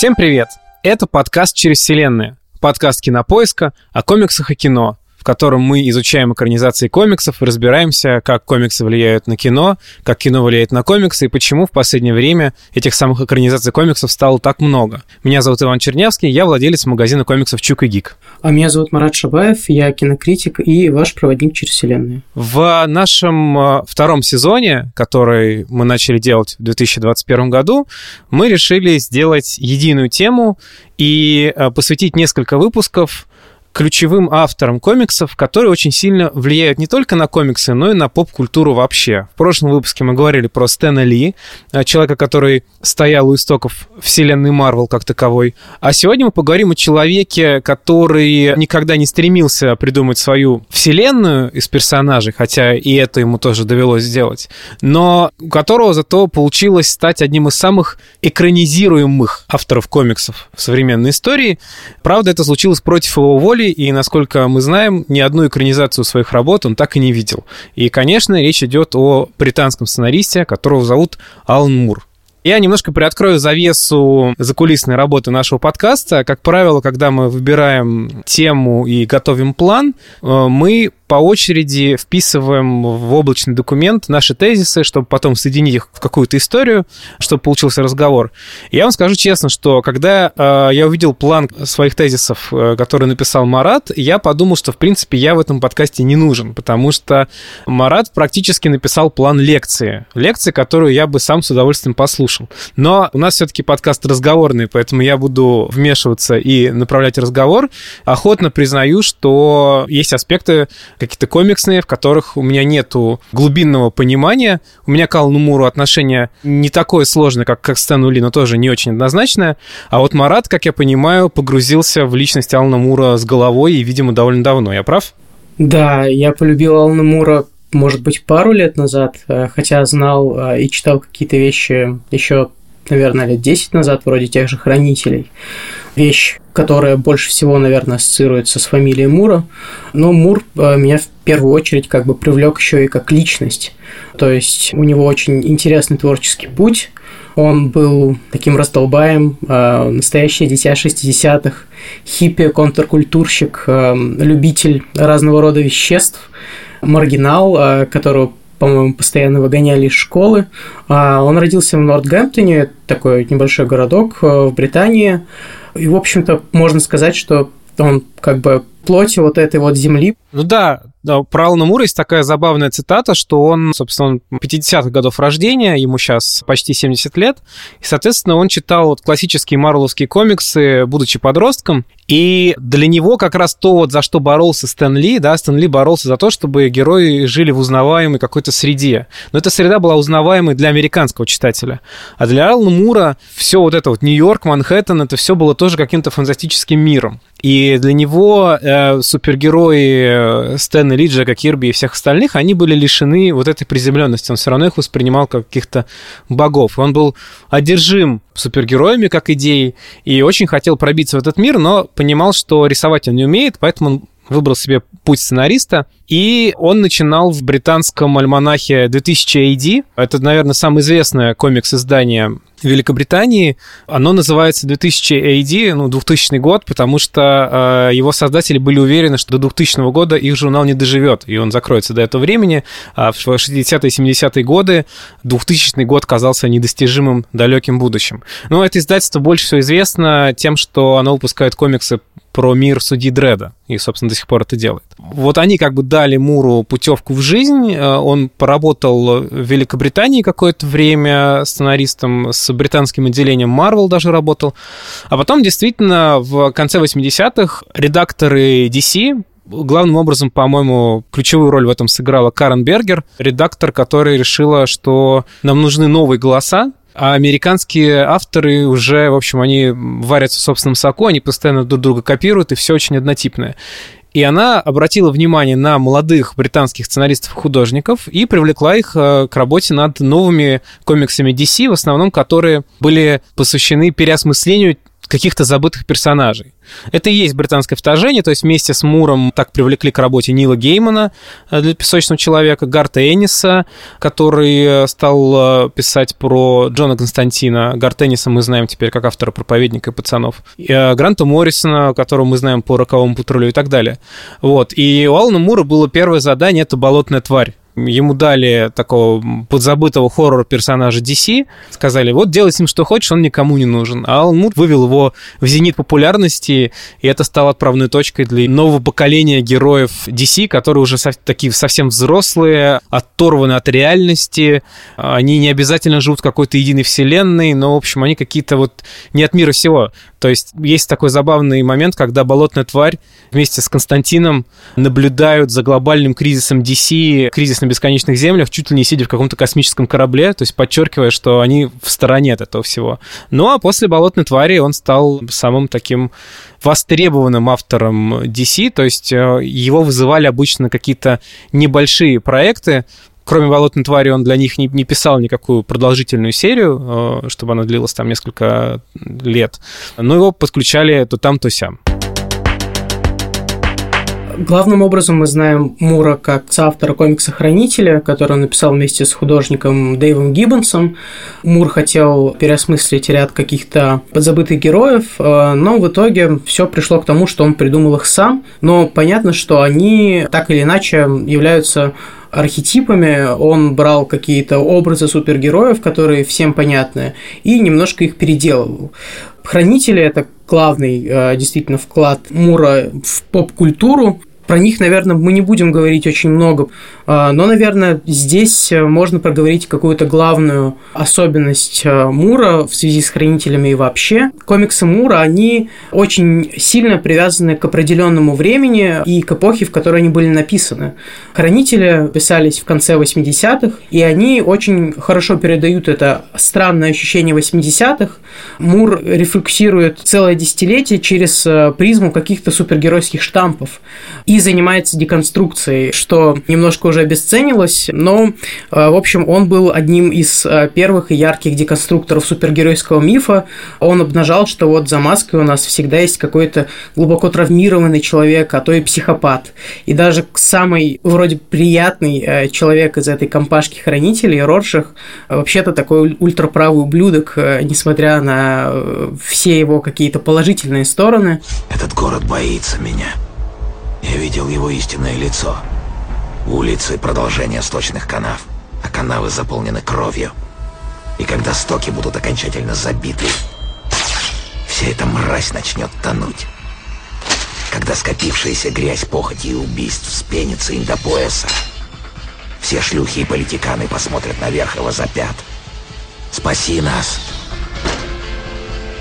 Всем привет! Это подкаст «Через вселенные», подкаст кинопоиска о комиксах и кино, в котором мы изучаем экранизации комиксов и разбираемся, как комиксы влияют на кино, как кино влияет на комиксы и почему в последнее время этих самых экранизаций комиксов стало так много. Меня зовут Иван Чернявский, я владелец магазина комиксов «Чук и Гик». А меня зовут Марат Шабаев, я кинокритик и ваш проводник через вселенную. В нашем э, втором сезоне, который мы начали делать в 2021 году, мы решили сделать единую тему и э, посвятить несколько выпусков ключевым автором комиксов, которые очень сильно влияют не только на комиксы, но и на поп-культуру вообще. В прошлом выпуске мы говорили про Стэна Ли, э, человека, который стоял у истоков вселенной Марвел как таковой. А сегодня мы поговорим о человеке, который никогда не стремился придумать свою вселенную из персонажей, хотя и это ему тоже довелось сделать, но у которого зато получилось стать одним из самых экранизируемых авторов комиксов в современной истории. Правда, это случилось против его воли, роли, и, насколько мы знаем, ни одну экранизацию своих работ он так и не видел. И, конечно, речь идет о британском сценаристе, которого зовут Алан Мур. Я немножко приоткрою завесу закулисной работы нашего подкаста. Как правило, когда мы выбираем тему и готовим план, э, мы по очереди вписываем в облачный документ наши тезисы, чтобы потом соединить их в какую-то историю, чтобы получился разговор. Я вам скажу честно, что когда э, я увидел план своих тезисов, э, который написал Марат, я подумал, что, в принципе, я в этом подкасте не нужен, потому что Марат практически написал план лекции. Лекции, которую я бы сам с удовольствием послушал. Но у нас все-таки подкаст разговорный, поэтому я буду вмешиваться и направлять разговор. Охотно признаю, что есть аспекты, какие-то комиксные, в которых у меня нету глубинного понимания. У меня к Аллану Муру отношение не такое сложное, как к Стэну Ли, но тоже не очень однозначное. А вот Марат, как я понимаю, погрузился в личность Алана Мура с головой и, видимо, довольно давно. Я прав? Да, я полюбил Алана Мура может быть, пару лет назад, э, хотя знал э, и читал какие-то вещи еще, наверное, лет 10 назад, вроде тех же «Хранителей» вещь, которая больше всего, наверное, ассоциируется с фамилией Мура. Но Мур э, меня в первую очередь как бы привлек еще и как личность. То есть у него очень интересный творческий путь. Он был таким раздолбаем, э, настоящее дитя 60-х, хиппи, контркультурщик, э, любитель разного рода веществ, маргинал, которого по-моему, постоянно выгоняли из школы. Он родился в Нортгемптоне, такой небольшой городок в Британии. И, в общем-то, можно сказать, что он как бы плоти вот этой вот земли. Ну да, да, про Алана Мура есть такая забавная цитата, что он, собственно, он 50-х годов рождения, ему сейчас почти 70 лет, и, соответственно, он читал вот классические марвеловские комиксы, будучи подростком, и для него как раз то, вот, за что боролся Стэн Ли, да, Стэн Ли боролся за то, чтобы герои жили в узнаваемой какой-то среде. Но эта среда была узнаваемой для американского читателя. А для Алана Мура все вот это вот Нью-Йорк, Манхэттен, это все было тоже каким-то фантастическим миром. И для него э, супергерои э, Стэна Ли, Джека Кирби и всех остальных, они были лишены вот этой приземленности. Он все равно их воспринимал как каких-то богов. Он был одержим супергероями как идеей и очень хотел пробиться в этот мир, но понимал, что рисовать он не умеет, поэтому он выбрал себе путь сценариста, и он начинал в британском альманахе 2000 AD. Это, наверное, самое известное комикс-издание Великобритании. Оно называется 2000 AD, ну, 2000 год, потому что э, его создатели были уверены, что до 2000 года их журнал не доживет, и он закроется до этого времени. А в 60-е 70-е годы 2000 год казался недостижимым далеким будущим. Но это издательство больше всего известно тем, что оно выпускает комиксы про мир судьи Дреда, и, собственно, до сих пор это делает. Вот они как бы дали Муру путевку в жизнь, э, он поработал в Великобритании какое-то время сценаристом с британским отделением. Marvel даже работал, а потом действительно в конце 80-х редакторы DC Главным образом, по-моему, ключевую роль в этом сыграла Карен Бергер, редактор, которая решила, что нам нужны новые голоса, а американские авторы уже, в общем, они варятся в собственном соку, они постоянно друг друга копируют, и все очень однотипное. И она обратила внимание на молодых британских сценаристов и художников и привлекла их э, к работе над новыми комиксами DC, в основном которые были посвящены переосмыслению каких-то забытых персонажей. Это и есть британское вторжение, то есть вместе с Муром так привлекли к работе Нила Геймана э, для «Песочного человека», Гарта Энниса, который э, стал э, писать про Джона Константина. Гарта Энниса мы знаем теперь как автора «Проповедника» и «Пацанов». И Гранта Моррисона, которого мы знаем по «Роковому патрулю» и так далее. Вот. И у Алана Мура было первое задание — это «Болотная тварь». Ему дали такого подзабытого хоррор-персонажа DC, сказали, вот делай с ним что хочешь, он никому не нужен. А Мур вывел его в зенит популярности, и это стало отправной точкой для нового поколения героев DC, которые уже со- такие совсем взрослые, оторваны от реальности, они не обязательно живут в какой-то единой вселенной, но, в общем, они какие-то вот не от мира всего. То есть есть такой забавный момент, когда болотная тварь вместе с Константином наблюдают за глобальным кризисом DC, кризис на бесконечных землях, чуть ли не сидя в каком-то космическом корабле, то есть подчеркивая, что они в стороне от этого всего. Ну а после болотной твари он стал самым таким востребованным автором DC, то есть э, его вызывали обычно какие-то небольшие проекты, кроме «Болотной твари» он для них не, не писал никакую продолжительную серию, э, чтобы она длилась там несколько лет. Но его подключали то там, то сям. Главным образом мы знаем Мура как соавтора комикса «Хранителя», который он написал вместе с художником Дэйвом Гиббонсом. Мур хотел переосмыслить ряд каких-то подзабытых героев, э, но в итоге все пришло к тому, что он придумал их сам. Но понятно, что они так или иначе являются архетипами, он брал какие-то образы супергероев, которые всем понятны, и немножко их переделывал. Хранители – это главный э, действительно вклад Мура в поп-культуру. Про них, наверное, мы не будем говорить очень много, а, но, наверное, здесь э, можно проговорить какую-то главную особенность э, Мура в связи с хранителями и вообще. Комиксы Мура, они очень сильно привязаны к определенному времени и к эпохе, в которой они были написаны. Хранители писались в конце 80-х, и они очень хорошо передают это странное ощущение 80-х. Мур рефлексирует целое десятилетие через э, призму каких-то супергеройских штампов. И занимается деконструкцией, что немножко уже обесценилось, но, э, в общем, он был одним из э, первых и ярких деконструкторов супергеройского мифа. Он обнажал, что вот за маской у нас всегда есть какой-то глубоко травмированный человек, а то и психопат. И даже самый вроде приятный э, человек из этой компашки хранителей, Роршах, вообще-то такой ультраправый ублюдок, несмотря на все его какие-то положительные стороны. Этот город боится меня. Я видел его истинное лицо. Улицы — продолжение сточных канав, а канавы заполнены кровью. И когда стоки будут окончательно забиты, вся эта мразь начнет тонуть. Когда скопившаяся грязь похоти и убийств вспенится им до пояса, все шлюхи и политиканы посмотрят наверх и возопят. «Спаси нас!»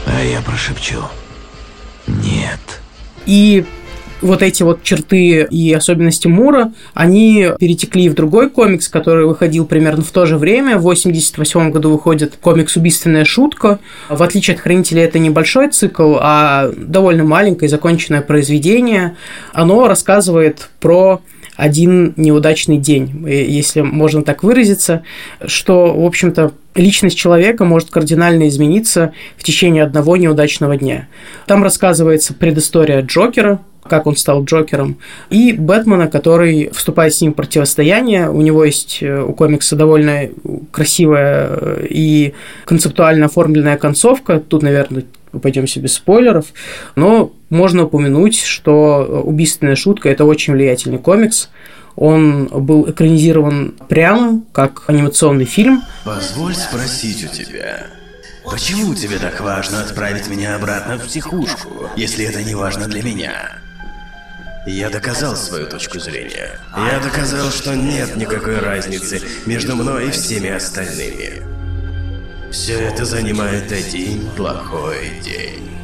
А я прошепчу «Нет». И вот эти вот черты и особенности Мура, они перетекли в другой комикс, который выходил примерно в то же время. В 88 году выходит комикс «Убийственная шутка». В отличие от «Хранителя» это небольшой цикл, а довольно маленькое законченное произведение. Оно рассказывает про один неудачный день, если можно так выразиться, что, в общем-то, личность человека может кардинально измениться в течение одного неудачного дня. Там рассказывается предыстория Джокера, как он стал Джокером, и Бэтмена, который вступает с ним в противостояние. У него есть э, у комикса довольно красивая э, и концептуально оформленная концовка. Тут, наверное, пойдемся без спойлеров, но можно упомянуть, что «Убийственная шутка» – это очень влиятельный комикс, он был экранизирован прямо, как анимационный фильм. Позволь спросить у тебя, почему тебе так важно отправить меня обратно в психушку, если это не важно для меня? Я доказал свою точку зрения. Я доказал, что нет никакой разницы между мной и всеми остальными. Все это занимает один плохой день.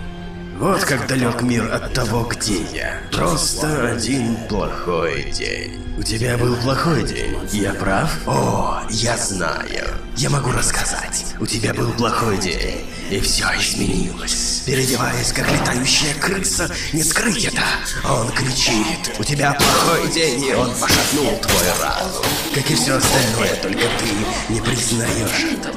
Вот как далек мир от того, где я. Просто один плохой день. У тебя был плохой день, я прав? О, я знаю. Я могу рассказать. У тебя был плохой день, и все изменилось. Переодеваясь, как летающая крыса, не скрыть это. Он кричит, у тебя плохой день, и он пошатнул твой разум. Как и все остальное, только ты не признаешь этого.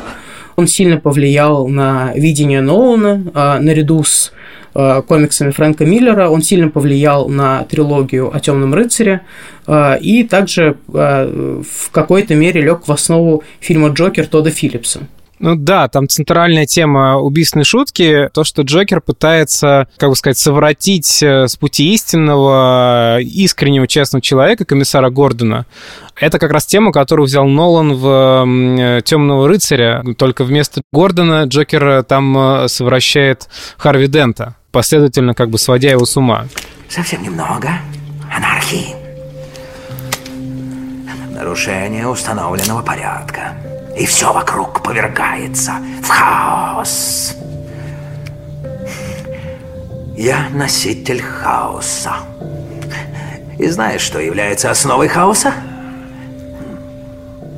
Он сильно повлиял на видение Нолана, а, наряду с комиксами Фрэнка Миллера. Он сильно повлиял на трилогию о Темном рыцаре а, и также в какой-то мере лег в основу фильма Джокер Тода Филлипса. Ну да, там центральная тема убийственной шутки, то, что Джокер пытается, как бы сказать, совратить э, с пути истинного, искреннего, честного человека, комиссара Гордона. Это как раз тема, которую взял Нолан в э, «Темного рыцаря», только вместо Гордона Джокер там э, совращает Харви Дента, последовательно как бы сводя его с ума. Совсем немного анархии. Нарушение установленного порядка и все вокруг повергается в хаос. Я носитель хаоса. И знаешь, что является основой хаоса?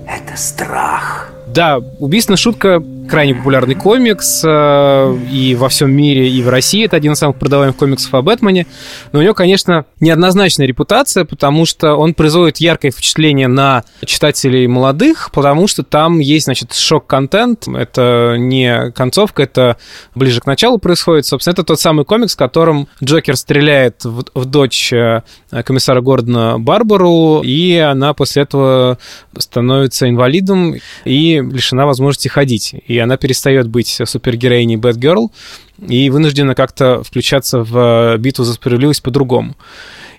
Это страх. Да, убийственная шутка крайне популярный комикс э, и во всем мире, и в России. Это один из самых продаваемых комиксов о Бэтмене. Но у него, конечно, неоднозначная репутация, потому что он производит яркое впечатление на читателей молодых, потому что там есть, значит, шок-контент. Это не концовка, это ближе к началу происходит. Собственно, это тот самый комикс, в котором Джокер стреляет в, в дочь э, комиссара Гордона Барбару, и она после этого становится инвалидом и лишена возможности ходить. И она перестает быть супергероиней Бэтгерл и вынуждена как-то включаться в битву за справедливость по-другому.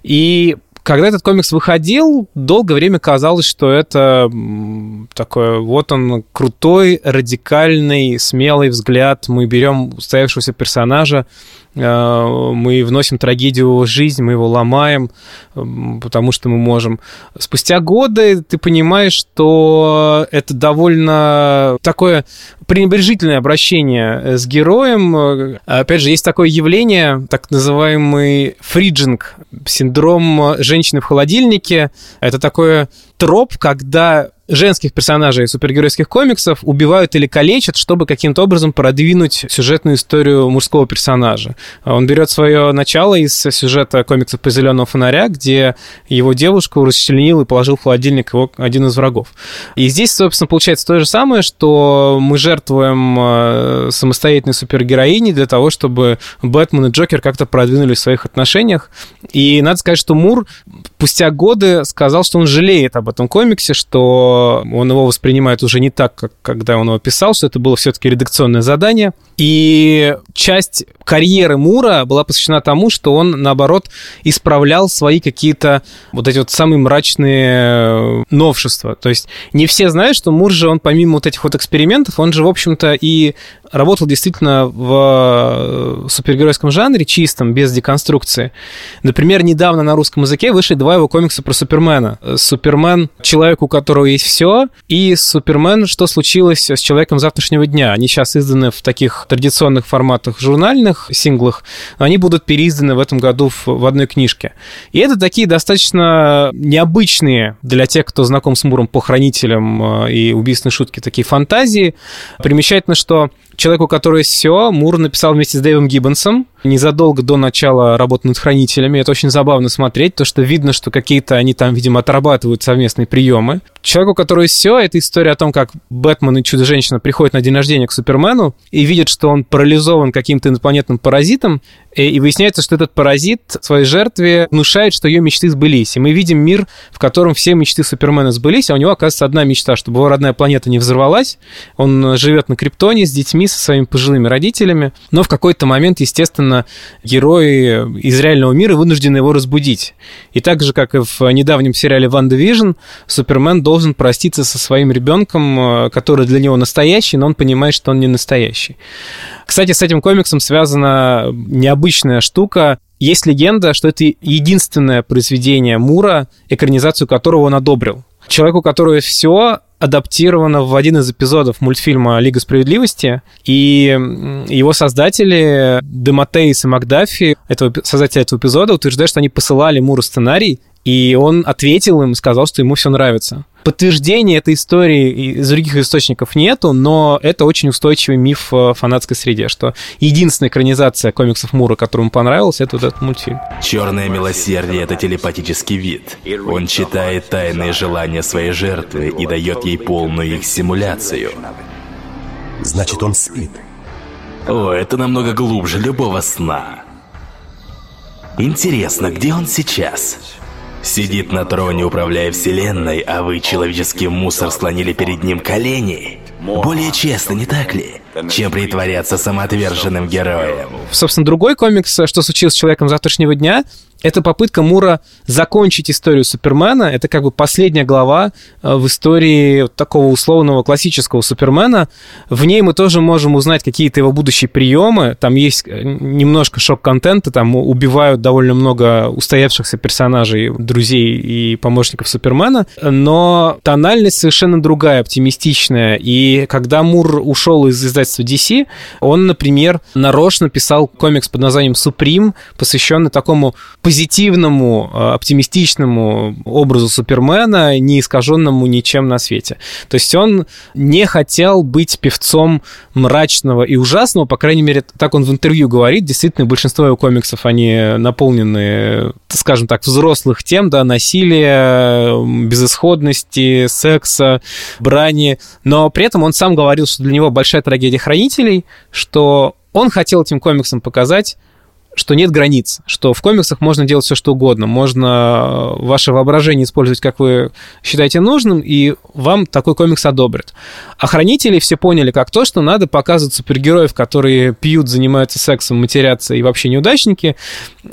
И когда этот комикс выходил, долгое время казалось, что это такой вот он крутой, радикальный, смелый взгляд. Мы берем устоявшегося персонажа, Э, мы вносим трагедию в жизнь, мы его ломаем, потому что мы можем. Спустя годы ты понимаешь, что это довольно такое пренебрежительное обращение с героем. Опять же, есть такое явление, так называемый fridging, синдром женщины в холодильнике. Это такое троп, когда женских персонажей супергеройских комиксов убивают или калечат, чтобы каким-то образом продвинуть сюжетную историю мужского персонажа. Он берет свое начало из сюжета комиксов по зеленому фонаря, где его девушку расчленил и положил в холодильник его один из врагов. И здесь, собственно, получается то же самое, что мы жертвуем э, самостоятельной супергероиней для того, чтобы Бэтмен и Джокер как-то продвинулись в своих отношениях. И надо сказать, что Мур спустя годы сказал, что он жалеет об этом комиксе, что он его воспринимает уже не так, как когда он его писал, что это было все-таки редакционное задание. И часть карьеры Мура была посвящена тому, что он, наоборот, исправлял свои какие-то вот эти вот самые мрачные новшества. То есть не все знают, что Мур же, он помимо вот этих вот экспериментов, он же, в общем-то, и работал действительно в супергеройском жанре, чистом, без деконструкции. Например, недавно на русском языке вышли два его комикса про Супермена. Супермен — человек, у которого есть все, и Супермен «Что случилось с человеком завтрашнего дня». Они сейчас изданы в таких традиционных форматах журнальных, синглах, они будут переизданы в этом году в, в одной книжке. И это такие достаточно необычные для тех, кто знаком с Муром по хранителям э, и убийственной шутки, такие фантазии. Примечательно, что человеку, который все, Мур написал вместе с Дэйвом Гиббонсом незадолго до начала работы над хранителями. Это очень забавно смотреть, то что видно, что какие-то они там, видимо, отрабатывают совместные приемы. Человеку, который все, это история о том, как Бэтмен и Чудо-женщина приходят на день рождения к Супермену и видят, что он парализован каким-то инопланетным паразитом, и, и выясняется, что этот паразит своей жертве внушает, что ее мечты сбылись. И мы видим мир, в котором все мечты Супермена сбылись, а у него, оказывается, одна мечта, чтобы его родная планета не взорвалась. Он живет на Криптоне с детьми, со своими пожилыми родителями, но в какой-то момент, естественно, герои из реального мира вынуждены его разбудить. И так же, как и в недавнем сериале «WandaVision», Супермен должен проститься со своим ребенком, э, который для него настоящий, но он понимает, что он не настоящий. Кстати, с этим комиксом связана необычная штука. Есть легенда, что это единственное произведение Мура, экранизацию которого он одобрил. Человеку, который все адаптировано в один из эпизодов мультфильма «Лига справедливости», и его создатели Демотеис и Макдафи, этого, создатели этого эпизода, утверждают, что они посылали Муру сценарий, и он ответил им сказал, что ему все нравится. Подтверждения этой истории из других источников нету, но это очень устойчивый миф в фанатской среде, что единственная экранизация комиксов Мура, которому понравилась, это вот этот мультфильм. Черное милосердие — это телепатический вид. Он читает тайные желания своей жертвы и дает ей полную их симуляцию. Значит, он спит. О, это намного глубже любого сна. Интересно, где он сейчас? Сидит на троне, управляя вселенной, а вы, человеческий мусор, склонили перед ним колени? Более честно, не так ли? Чем притворяться самоотверженным героем. Собственно, другой комикс «Что случилось с человеком завтрашнего дня» это попытка Мура закончить историю Супермена. Это как бы последняя глава э, в истории такого условного классического Супермена. В ней мы тоже можем узнать какие-то его будущие приемы. Там есть э, немножко шок-контента, там убивают довольно много устоявшихся персонажей, друзей и помощников Супермена. Но тональность совершенно другая, оптимистичная. И когда Мур ушел из издательства DC, он, например, нарочно писал комикс под названием «Суприм», посвященный такому позитивному, э, оптимистичному образу Супермена, не искаженному ничем на свете. То есть он не хотел быть певцом мрачного и ужасного, по крайней мере, так он в интервью говорит. Действительно, большинство его комиксов, они наполнены, скажем так, взрослых тем, да, насилия, безысходности, секса, брани. Но при этом он сам говорил, что для него большая трагедия хранителей, что он хотел этим комиксом показать, что нет границ, что в комиксах можно делать все, что угодно. Можно э, ваше воображение использовать, как вы считаете нужным, и вам такой комикс одобрят. А хранители все поняли как то, что надо показывать супергероев, которые пьют, занимаются сексом, матерятся и вообще неудачники.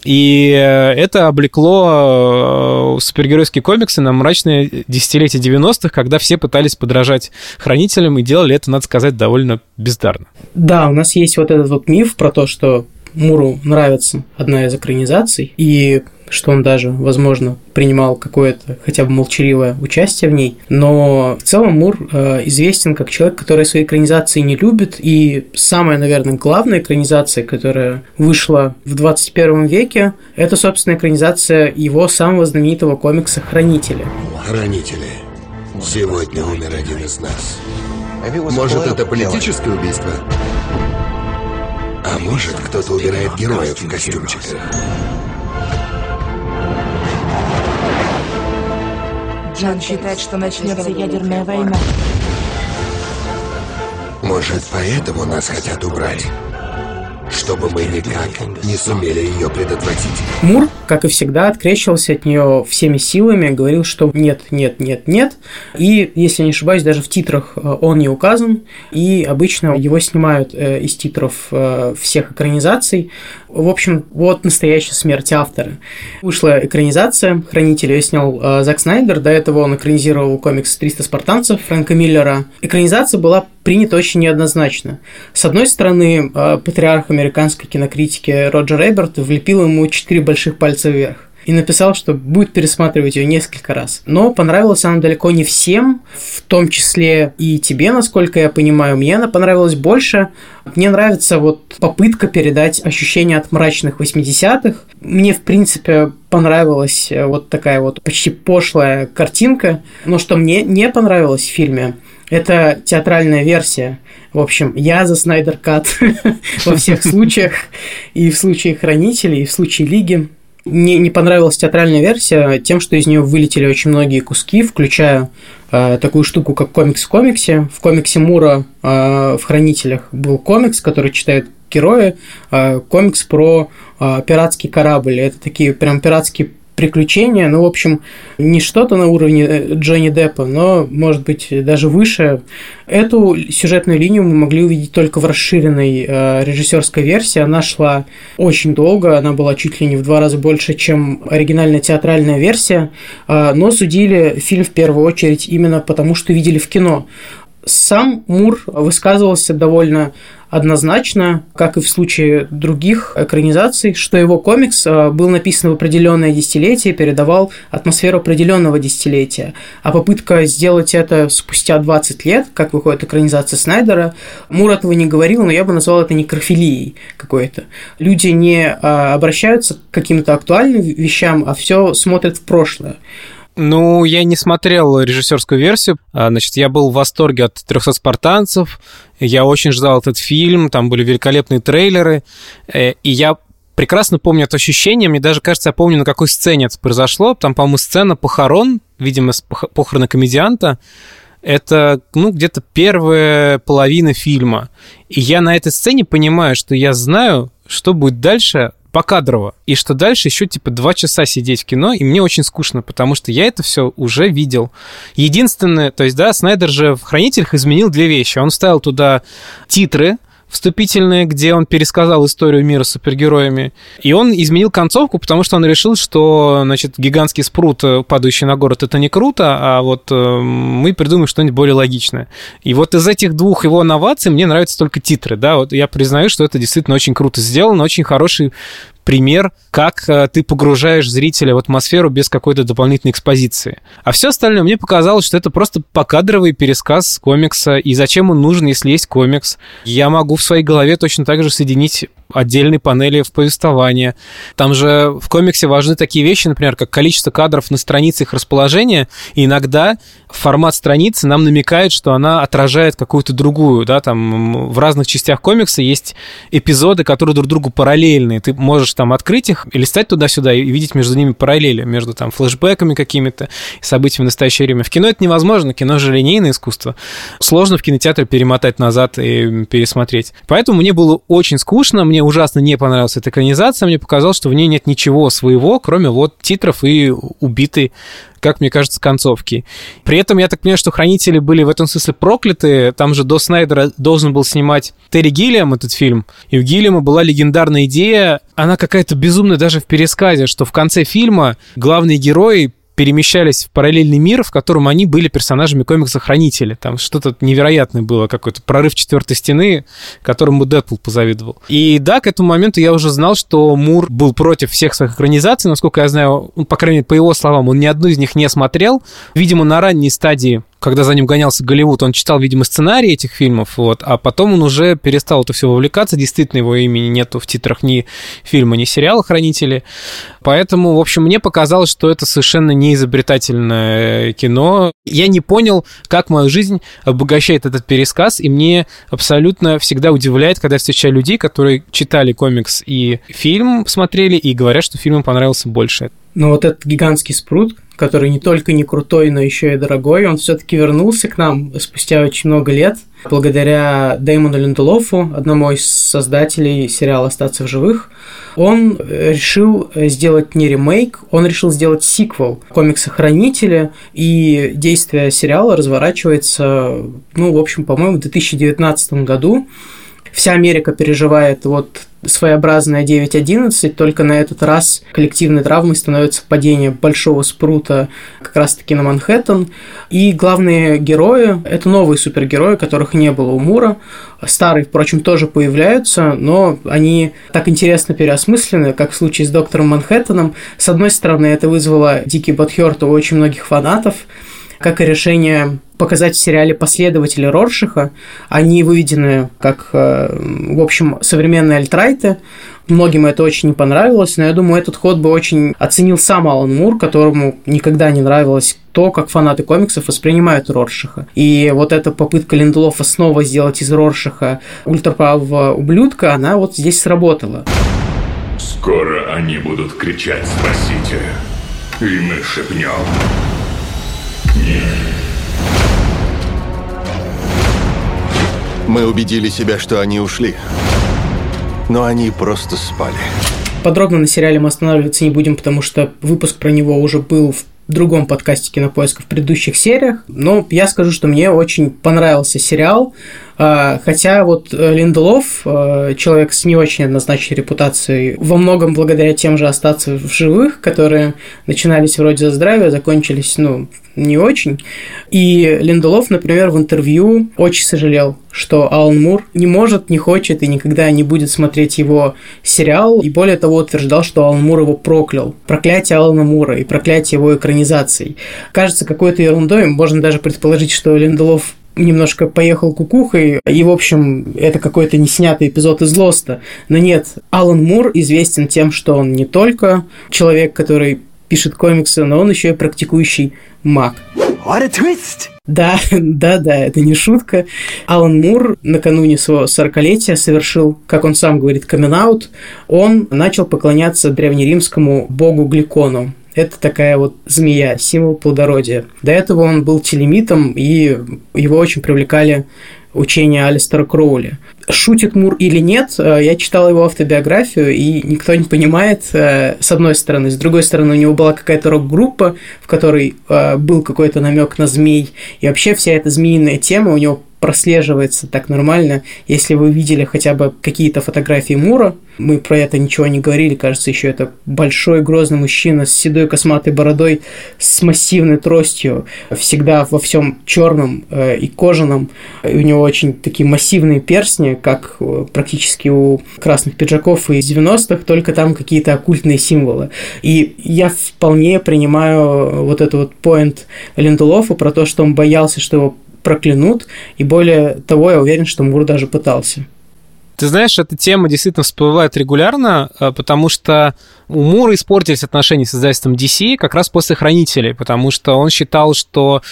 И э, это облекло э, супергеройские комиксы на мрачные десятилетия 90-х, когда все пытались подражать хранителям и делали это, надо сказать, довольно бездарно. Да, у нас есть вот этот вот миф про то, что Муру нравится одна из экранизаций, и что он даже, возможно, принимал какое-то хотя бы молчаливое участие в ней. Но в целом Мур э, известен как человек, который свои экранизации не любит. И самая, наверное, главная экранизация, которая вышла в 21 веке, это, собственно, экранизация его самого знаменитого комикса «Хранители». Хранители. Сегодня умер один из нас. Может, это политическое убийство? А может, кто-то убирает героев в костюмчиках? Джон считает, что начнется ядерная война. Может, поэтому нас хотят убрать? Чтобы мы никак не сумели ее предотвратить. Мур, как и всегда, открещивался от нее всеми силами, говорил, что нет, нет, нет, нет. И, если не ошибаюсь, даже в титрах э, он не указан. И обычно его снимают э, из титров э, всех экранизаций. В общем, вот настоящая смерть автора. Вышла экранизация «Хранитель», ее снял Зак Снайдер. До этого он экранизировал комикс «300 спартанцев» Фрэнка Миллера. Экранизация была принята очень неоднозначно. С одной стороны, патриарх американской кинокритики Роджер Эберт влепил ему четыре больших пальца вверх и написал, что будет пересматривать ее несколько раз. Но понравилась она далеко не всем, в том числе и тебе, насколько я понимаю. Мне она понравилась больше. Мне нравится вот попытка передать ощущение от мрачных 80-х. Мне, в принципе, понравилась э, вот такая вот почти пошлая картинка. Но что мне не понравилось в фильме, это театральная версия. В общем, я за Снайдер Кат во всех случаях. И в случае Хранителей, и в случае Лиги. Мне не понравилась театральная версия тем, что из нее вылетели очень многие куски, включая э, такую штуку, как комикс в комиксе. В комиксе Мура э, в Хранителях был комикс, который читают герои, э, комикс про э, пиратский корабль. Это такие прям пиратские приключения, ну, в общем, не что-то на уровне э, Джонни Деппа, но, может быть, даже выше. Эту сюжетную линию мы могли увидеть только в расширенной э, режиссерской версии. Она шла очень долго, она была чуть ли не в два раза больше, чем оригинальная театральная версия, э, но судили фильм в первую очередь именно потому, что видели в кино. Сам Мур высказывался довольно однозначно, как и в случае других экранизаций, что его комикс э, был написан в определенное десятилетие, передавал атмосферу определенного десятилетия. А попытка сделать это спустя 20 лет, как выходит экранизация Снайдера, Мур этого не говорил, но я бы назвал это некрофилией какой-то. Люди не э, обращаются к каким-то актуальным вещам, а все смотрят в прошлое. Ну, я не смотрел режиссерскую версию. А, значит, я был в восторге от «300 спартанцев». Я очень ждал этот фильм. Там были великолепные трейлеры. Э, и я прекрасно помню это ощущение. Мне даже кажется, я помню, на какой сцене это произошло. Там, по-моему, сцена похорон, видимо, похороны комедианта. это, ну, где-то первая половина фильма. И я на этой сцене понимаю, что я знаю, что будет дальше покадрово. И что дальше еще типа два часа сидеть в кино, и мне очень скучно, потому что я это все уже видел. Единственное, то есть, да, Снайдер же в «Хранителях» изменил две вещи. Он вставил туда титры, вступительные, где он пересказал историю мира с супергероями. И он изменил концовку, потому что он решил, что, значит, гигантский спрут, э, падающий на город, это не круто, а вот э, мы придумаем что-нибудь более логичное. И вот из этих двух его новаций мне нравятся только титры, да, вот я признаю, что это действительно очень круто сделано, очень хороший пример, как э, ты погружаешь зрителя в атмосферу без какой-то дополнительной экспозиции. А все остальное мне показалось, что это просто покадровый пересказ комикса, и зачем он нужен, если есть комикс. Я могу в своей голове точно так же соединить отдельные панели в повествование. Там же в комиксе важны такие вещи, например, как количество кадров на странице их расположения, и иногда формат страницы нам намекает, что она отражает какую-то другую, да, там в разных частях комикса есть эпизоды, которые друг другу параллельны. Ты можешь там открыть их и листать туда-сюда и видеть между ними параллели, между там флешбеками какими-то событиями в настоящее время. В кино это невозможно, кино же линейное искусство. Сложно в кинотеатре перемотать назад и пересмотреть. Поэтому мне было очень скучно, мне ужасно не понравилась эта экранизация, мне показалось, что в ней нет ничего своего, кроме вот титров и убитой как мне кажется, концовки. При этом я так понимаю, что хранители были в этом смысле прокляты. Там же до Снайдера должен был снимать Терри Гиллиам этот фильм. И у Гиллиама была легендарная идея, она какая-то безумная даже в пересказе, что в конце фильма главный герой перемещались в параллельный мир, в котором они были персонажами комикса Хранители. Там что-то невероятное было, какой-то прорыв четвертой стены, которому Дэдпул позавидовал. И да, к этому моменту я уже знал, что Мур был против всех своих экранизаций. Насколько я знаю, по крайней мере, по его словам, он ни одну из них не смотрел. Видимо, на ранней стадии когда за ним гонялся Голливуд, он читал, видимо, сценарии этих фильмов, вот, а потом он уже перестал это все вовлекаться, действительно, его имени нету в титрах ни фильма, ни сериала «Хранители», поэтому, в общем, мне показалось, что это совершенно не изобретательное кино. Я не понял, как мою жизнь обогащает этот пересказ, и мне абсолютно всегда удивляет, когда я встречаю людей, которые читали комикс и фильм смотрели, и говорят, что фильм им понравился больше. Но вот этот гигантский спрут, который не только не крутой, но еще и дорогой, он все-таки вернулся к нам спустя очень много лет, благодаря Дэймону Линделофу, одному из создателей сериала «Остаться в живых». Он решил сделать не ремейк, он решил сделать сиквел комикса «Хранители», и действие сериала разворачивается, ну, в общем, по-моему, в 2019 году. Вся Америка переживает вот своеобразная 9.11, только на этот раз коллективной травмой становится падение большого спрута как раз-таки на Манхэттен. И главные герои – это новые супергерои, которых не было у Мура. Старые, впрочем, тоже появляются, но они так интересно переосмыслены, как в случае с Доктором Манхэттеном. С одной стороны, это вызвало дикий бадхёрт у очень многих фанатов, как и решение показать в сериале последователи Роршиха. Они выведены как, э, в общем, современные альтрайты. Многим это очень не понравилось, но я думаю, этот ход бы очень оценил сам Алан Мур, которому никогда не нравилось то, как фанаты комиксов воспринимают Роршиха. И вот эта попытка Линдлофа снова сделать из Роршиха ультраправого ублюдка, она вот здесь сработала. Скоро они будут кричать «Спасите!» И мы шепнем! Мы убедили себя, что они ушли. Но они просто спали. Подробно на сериале мы останавливаться не будем, потому что выпуск про него уже был в другом подкасте Кинопоиска в предыдущих сериях. Но я скажу, что мне очень понравился сериал. А, хотя вот э, Линделов, э, человек с не очень однозначной репутацией, во многом благодаря тем же «Остаться в живых», которые начинались вроде за здравие, закончились, ну, не очень. И Линделов, например, в интервью очень сожалел, что Алан Мур не может, не хочет и никогда не будет смотреть его сериал. И более того, утверждал, что Алан Мур его проклял. Проклятие Алана Мура и проклятие его экранизаций. Кажется какой-то ерундой. Можно даже предположить, что Линделов немножко поехал кукухой, и, в общем, это какой-то неснятый эпизод из Лоста. Но нет, Алан Мур известен тем, что он не только человек, который пишет комиксы, но он еще и практикующий маг. What a twist! Да, да, да, это не шутка. Алан Мур накануне своего 40-летия совершил, как он сам говорит, камин -аут. Он начал поклоняться древнеримскому богу Гликону. это такая вот змея, символ плодородия. До этого он был телемитом, и его очень привлекали учения Алистера Кроули. Шутит Мур или нет, э, я читал его автобиографию, и никто не понимает, э, с одной стороны. С другой стороны, у него была какая-то рок-группа, в которой э, был какой-то намек на змей, и вообще вся эта змеиная тема у него прослеживается так нормально. Если вы видели хотя бы какие-то фотографии Мура, мы про это ничего не говорили, кажется, еще это большой грозный мужчина с седой косматой бородой, с массивной тростью, всегда во всем черном э, и кожаном. И у него очень такие массивные перстни, как э, практически у красных пиджаков из 90-х, только там какие-то оккультные символы. И я вполне принимаю вот этот вот поинт Линдулофа про то, что он боялся, что его проклянут, и более того, я уверен, что Мур даже пытался. Ты знаешь, эта тема действительно всплывает регулярно, э, потому что у Мура испортились отношения с издательством DC как раз после «Хранителей», потому что он считал, что...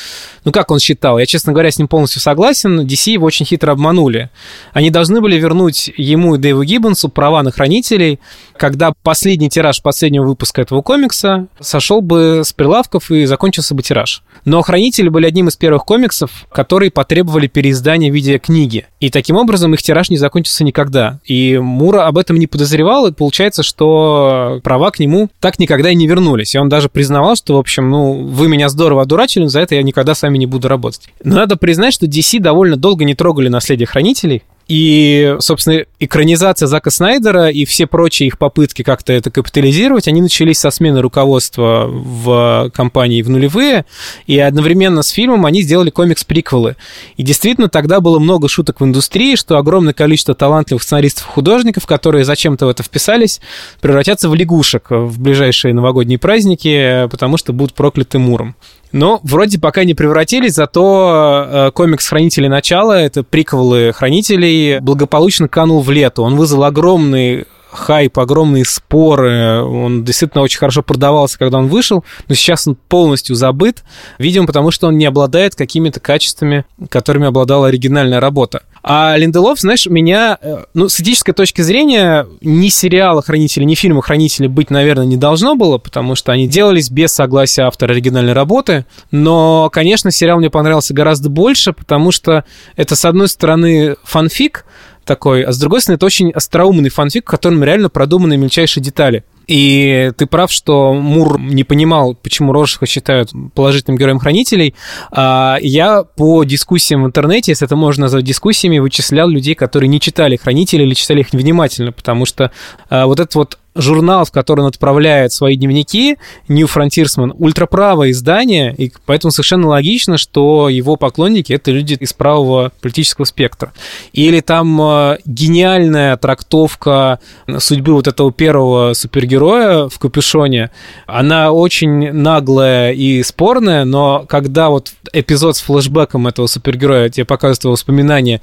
Ну, как он считал? Я, честно говоря, с ним полностью согласен. DC его очень хитро обманули. Они должны были вернуть ему и Дэйву Гиббонсу права на «Хранителей», когда последний тираж последнего выпуска этого комикса сошел бы с прилавков и закончился бы тираж. Но «Хранители» были одним из первых комиксов, которые потребовали переиздания в виде книги. И таким образом их тираж не закончился никогда. И Мура об этом не подозревал, и получается, что права к нему так никогда и не вернулись. И он даже признавал, что, в общем, ну, вы меня здорово одурачили, за это я никогда с вами не буду работать. Но надо признать, что DC довольно долго не трогали наследие хранителей, и, собственно, экранизация Зака Снайдера и все прочие их попытки как-то это капитализировать, они начались со смены руководства в компании в нулевые, и одновременно с фильмом они сделали комикс-приквелы. И действительно, тогда было много шуток в индустрии, что огромное количество талантливых сценаристов и художников, которые зачем-то в это вписались, превратятся в лягушек в ближайшие новогодние праздники, потому что будут прокляты Муром. Но вроде пока не превратились, зато э, комикс «Хранители начала», это приквелы «Хранителей», благополучно канул в лету. Он вызвал огромный хайп, огромные споры. Он действительно очень хорошо продавался, когда он вышел, но сейчас он полностью забыт, видимо, потому что он не обладает какими-то качествами, которыми обладала оригинальная работа. А Линделов, знаешь, меня, э, ну, с этической точки зрения, ни сериала «Хранители», ни фильма «Хранители» быть, наверное, не должно было, потому что они делались без согласия автора оригинальной работы. Но, конечно, сериал мне понравился гораздо больше, потому что это, с одной стороны, фанфик, такой, а с другой стороны, это очень остроумный фанфик, в котором реально продуманы мельчайшие детали. И ты прав, что Мур не понимал, почему Роршаха считают положительным героем хранителей. А я по дискуссиям в интернете, если это можно назвать дискуссиями, вычислял людей, которые не читали хранители или читали их невнимательно, потому что а, вот этот вот журнал, в который он отправляет свои дневники, New Frontiersman, ультраправое издание, и поэтому совершенно логично, что его поклонники — это люди из правого политического спектра. Или там э, гениальная трактовка судьбы вот этого первого супергероя в капюшоне, она очень наглая и спорная, но когда вот эпизод с флэшбэком этого супергероя тебе показывает его воспоминания,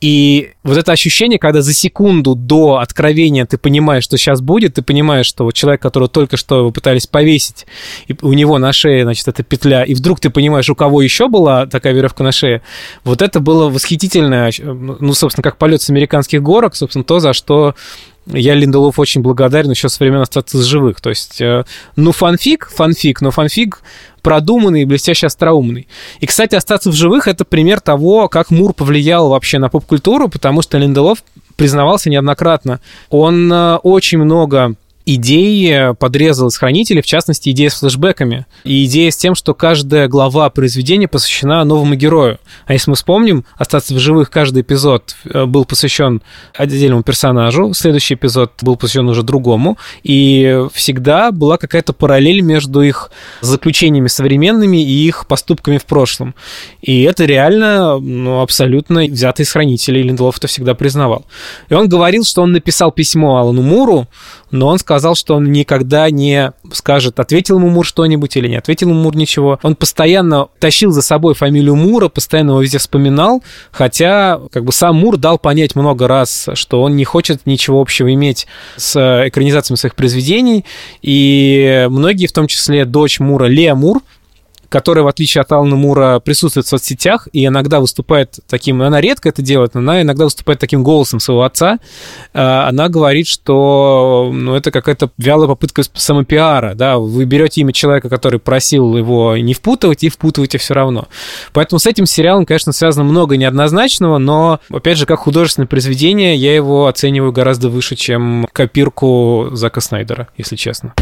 и вот это ощущение, когда за секунду до откровения ты понимаешь, что сейчас будет, ты понимаешь, что вот человек, которого только что вы пытались повесить, и у него на шее, значит, эта петля, и вдруг ты понимаешь, у кого еще была такая веревка на шее, вот это было восхитительно, ну, собственно, как полет с американских горок, собственно, то, за что я Линделов очень благодарен еще со времен остаться живых. То есть, э, ну, фанфик, фанфик, но фанфик продуманный и блестяще остроумный. И, кстати, остаться в живых — это пример того, как Мур повлиял вообще на поп-культуру, потому что Линделов признавался неоднократно. Он э, очень много идеи подрезал из хранителей, в частности, идея с флешбеками. И идея с тем, что каждая глава произведения посвящена новому герою. А если мы вспомним, «Остаться в живых» каждый эпизод э, был посвящен отдельному персонажу, следующий эпизод был посвящен уже другому, и всегда была какая-то параллель между их заключениями современными и их поступками в прошлом. И это реально ну, абсолютно взято из хранителей, Линдлов это всегда признавал. И он говорил, что он написал письмо Алану Муру, но он сказал, что он никогда не скажет, ответил ему Мур что-нибудь или не ответил ему Мур ничего. Он постоянно тащил за собой фамилию Мура, постоянно его везде вспоминал, хотя как бы сам Мур дал понять много раз, что он не хочет ничего общего иметь с экранизациями своих произведений, и многие, в том числе дочь Мура, Лея Мур, которая, в отличие от Алана Мура, присутствует в соцсетях и иногда выступает таким, она редко это делает, но она иногда выступает таким голосом своего отца. А, она говорит, что ну, это какая-то вялая попытка самопиара, да, вы берете имя человека, который просил его не впутывать, и впутываете все равно. Поэтому с этим сериалом, конечно, связано много неоднозначного, но, опять же, как художественное произведение, я его оцениваю гораздо выше, чем копирку Зака Снайдера, если честно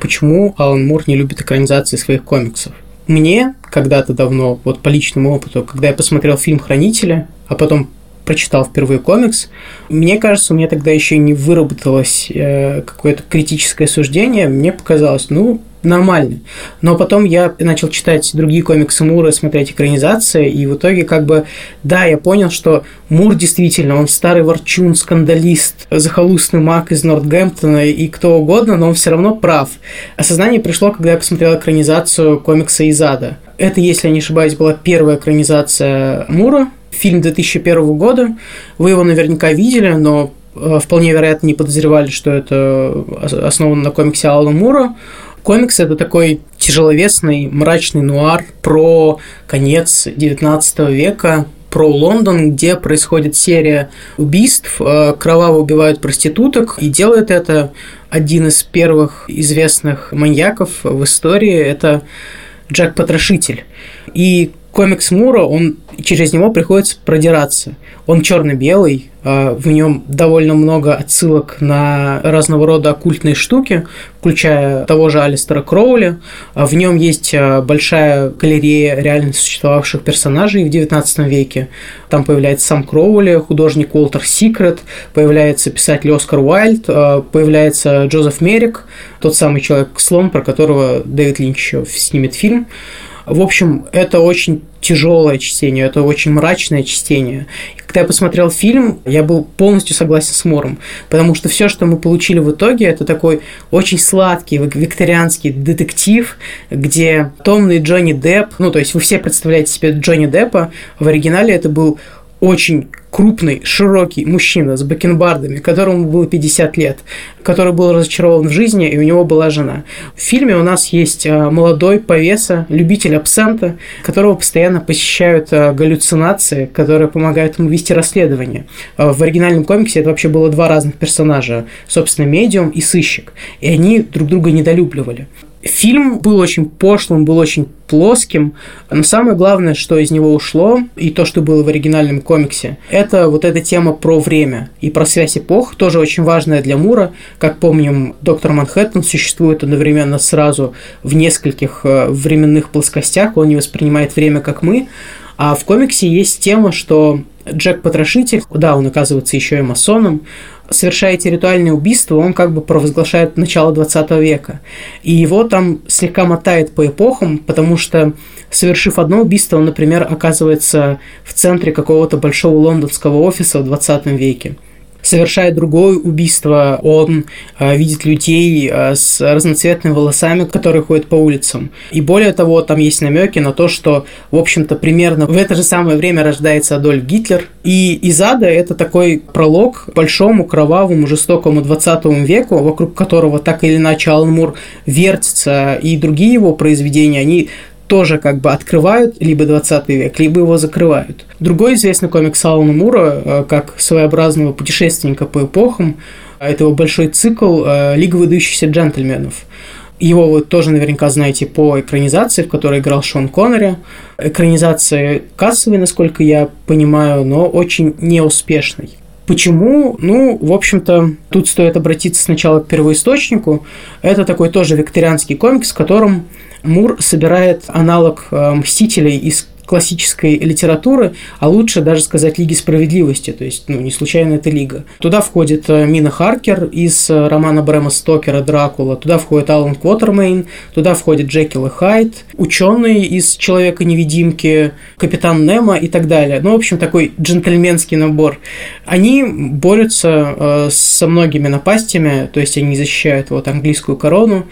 почему Алан Мур не любит экранизации своих комиксов. Мне когда-то давно, вот по личному опыту, когда я посмотрел фильм «Хранители», а потом прочитал впервые комикс, мне кажется, у меня тогда еще не выработалось э, какое-то критическое суждение. Мне показалось, ну, нормально. Но потом я начал читать другие комиксы Мура, смотреть экранизации, и в итоге как бы, да, я понял, что Мур действительно, он старый ворчун, скандалист, захолустный маг из Нортгемптона и кто угодно, но он все равно прав. Осознание пришло, когда я посмотрел экранизацию комикса Изада. Это, если я не ошибаюсь, была первая экранизация Мура, фильм 2001 года. Вы его наверняка видели, но э, вполне вероятно не подозревали, что это основано на комиксе Алана Мура. Комикс это такой тяжеловесный, мрачный нуар про конец 19 века, про Лондон, где происходит серия убийств, э, кроваво убивают проституток, и делает это один из первых известных маньяков в истории, это Джек Потрошитель. И комикс Мура, он через него приходится продираться. Он черно-белый, а, в нем довольно много отсылок на разного рода оккультные штуки, включая того же Алистера Кроули. А в нем есть а, большая галерея реально существовавших персонажей в XIX веке. Там появляется сам Кроули, художник Уолтер Секрет, появляется писатель Оскар Уайльд, появляется Джозеф Мерик, тот самый человек-слон, про которого Дэвид Линч еще снимет фильм. В общем, это очень тяжелое чтение, это очень мрачное чтение. И когда я посмотрел фильм, я был полностью согласен с Мором, потому что все, что мы получили в итоге, это такой очень сладкий викторианский детектив, где томный Джонни Депп, ну, то есть вы все представляете себе Джонни Деппа, в оригинале это был очень крупный, широкий мужчина с бакенбардами, которому было 50 лет, который был разочарован в жизни, и у него была жена. В фильме у нас есть а, молодой повеса, любитель абсента, которого постоянно посещают а, галлюцинации, которые помогают ему вести расследование. А, в оригинальном комиксе это вообще было два разных персонажа, собственно, медиум и сыщик, и они друг друга недолюбливали. Фильм был очень пошлым, был очень плоским, но самое главное, что из него ушло, и то, что было в оригинальном комиксе, это вот эта тема про время и про связь эпох, тоже очень важная для Мура. Как помним, доктор Манхэттен существует одновременно сразу в нескольких э, временных плоскостях, он не воспринимает время как мы, а в комиксе есть тема, что Джек Потрошитель, да, он оказывается еще и масоном, совершая эти ритуальные убийства, он как бы провозглашает начало 20 века. И его там слегка мотает по эпохам, потому что, совершив одно убийство, он, например, оказывается в центре какого-то большого лондонского офиса в 20 веке совершает другое убийство, он э, видит людей э, с разноцветными волосами, которые ходят по улицам. И более того, там есть намеки на то, что, в общем-то, примерно в это же самое время рождается Адольф Гитлер. И из ада это такой пролог большому, кровавому, жестокому 20 веку, вокруг которого так или иначе Алан Мур вертится, и другие его произведения, они тоже как бы открывают либо 20 век, либо его закрывают. Другой известный комикс Алана Мура, э, как своеобразного путешественника по эпохам, это его большой цикл э, «Лига выдающихся джентльменов». Его вы тоже наверняка знаете по экранизации, в которой играл Шон Коннери. Экранизация кассовая, насколько я понимаю, но очень неуспешной. Почему? Ну, в общем-то, тут стоит обратиться сначала к первоисточнику. Это такой тоже викторианский комикс, в котором Мур собирает аналог э, «Мстителей» из классической литературы, а лучше даже сказать Лиги справедливости, то есть, ну, не случайно это Лига. Туда входит э, Мина Харкер из э, романа Брэма Стокера «Дракула», туда входит Алан Квотермейн, туда входит Джекил и Хайд, ученый из «Человека-невидимки», Капитан Немо и так далее. Ну, в общем, такой джентльменский набор. Они борются э, со многими напастями, то есть они защищают вот английскую корону,